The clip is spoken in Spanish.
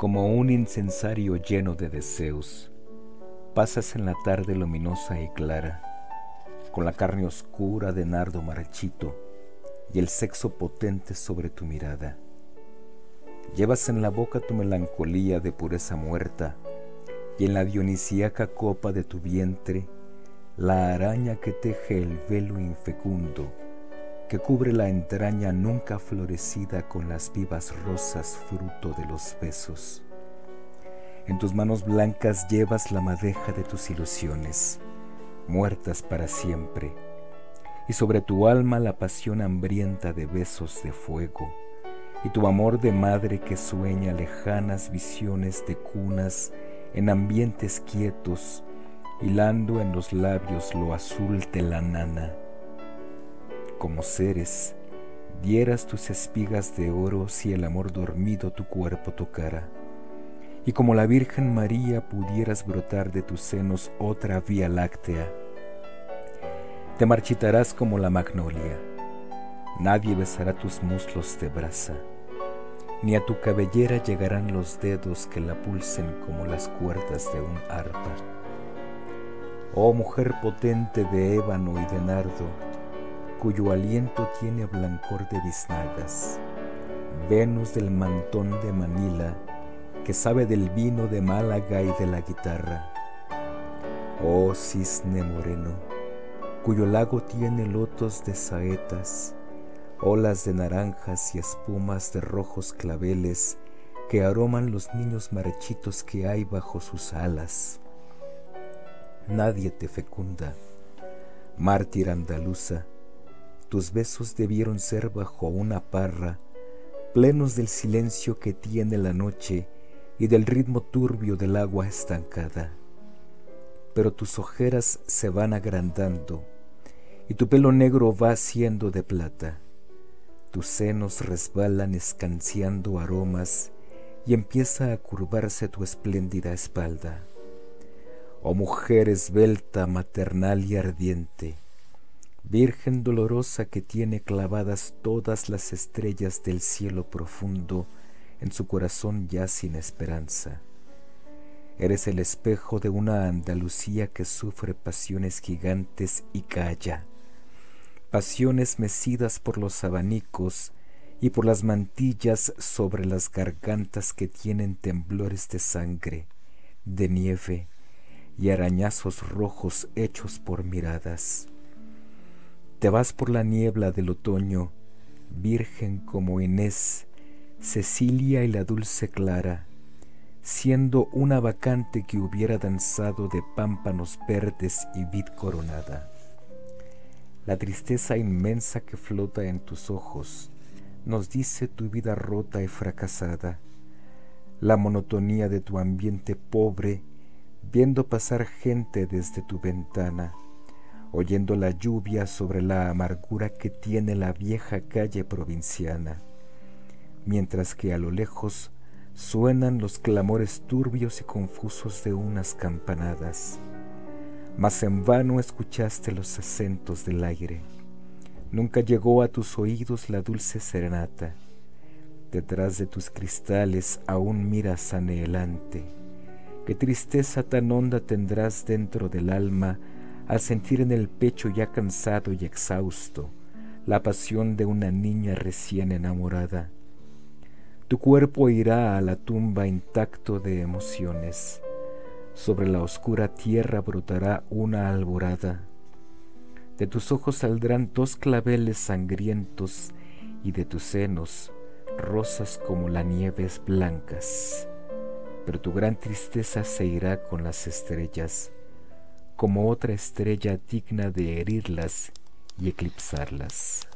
Como un incensario lleno de deseos, pasas en la tarde luminosa y clara, con la carne oscura de nardo marchito y el sexo potente sobre tu mirada. Llevas en la boca tu melancolía de pureza muerta y en la dionisíaca copa de tu vientre la araña que teje el velo infecundo que cubre la entraña nunca florecida con las vivas rosas fruto de los besos. En tus manos blancas llevas la madeja de tus ilusiones, muertas para siempre, y sobre tu alma la pasión hambrienta de besos de fuego, y tu amor de madre que sueña lejanas visiones de cunas en ambientes quietos, hilando en los labios lo azul de la nana como seres, dieras tus espigas de oro si el amor dormido tu cuerpo tocara, y como la Virgen María pudieras brotar de tus senos otra vía láctea. Te marchitarás como la magnolia, nadie besará tus muslos de brasa, ni a tu cabellera llegarán los dedos que la pulsen como las cuerdas de un arpa. Oh mujer potente de ébano y de nardo, cuyo aliento tiene blancor de biznagas, Venus del mantón de Manila, que sabe del vino de Málaga y de la guitarra. Oh cisne moreno, cuyo lago tiene lotos de saetas, olas de naranjas y espumas de rojos claveles que aroman los niños marchitos que hay bajo sus alas. Nadie te fecunda, mártir andaluza, tus besos debieron ser bajo una parra, plenos del silencio que tiene la noche y del ritmo turbio del agua estancada. Pero tus ojeras se van agrandando y tu pelo negro va siendo de plata. Tus senos resbalan escanciando aromas y empieza a curvarse tu espléndida espalda. Oh mujer esbelta, maternal y ardiente, Virgen dolorosa que tiene clavadas todas las estrellas del cielo profundo en su corazón ya sin esperanza. Eres el espejo de una Andalucía que sufre pasiones gigantes y calla, pasiones mecidas por los abanicos y por las mantillas sobre las gargantas que tienen temblores de sangre, de nieve y arañazos rojos hechos por miradas. Te vas por la niebla del otoño, virgen como Inés, Cecilia y la dulce Clara, siendo una vacante que hubiera danzado de pámpanos verdes y vid coronada. La tristeza inmensa que flota en tus ojos nos dice tu vida rota y fracasada, la monotonía de tu ambiente pobre, viendo pasar gente desde tu ventana, oyendo la lluvia sobre la amargura que tiene la vieja calle provinciana, mientras que a lo lejos suenan los clamores turbios y confusos de unas campanadas. Mas en vano escuchaste los acentos del aire. Nunca llegó a tus oídos la dulce serenata. Detrás de tus cristales aún miras anhelante. Qué tristeza tan honda tendrás dentro del alma al sentir en el pecho ya cansado y exhausto la pasión de una niña recién enamorada. Tu cuerpo irá a la tumba intacto de emociones. Sobre la oscura tierra brotará una alborada. De tus ojos saldrán dos claveles sangrientos y de tus senos rosas como las nieves blancas. Pero tu gran tristeza se irá con las estrellas como otra estrella digna de herirlas y eclipsarlas.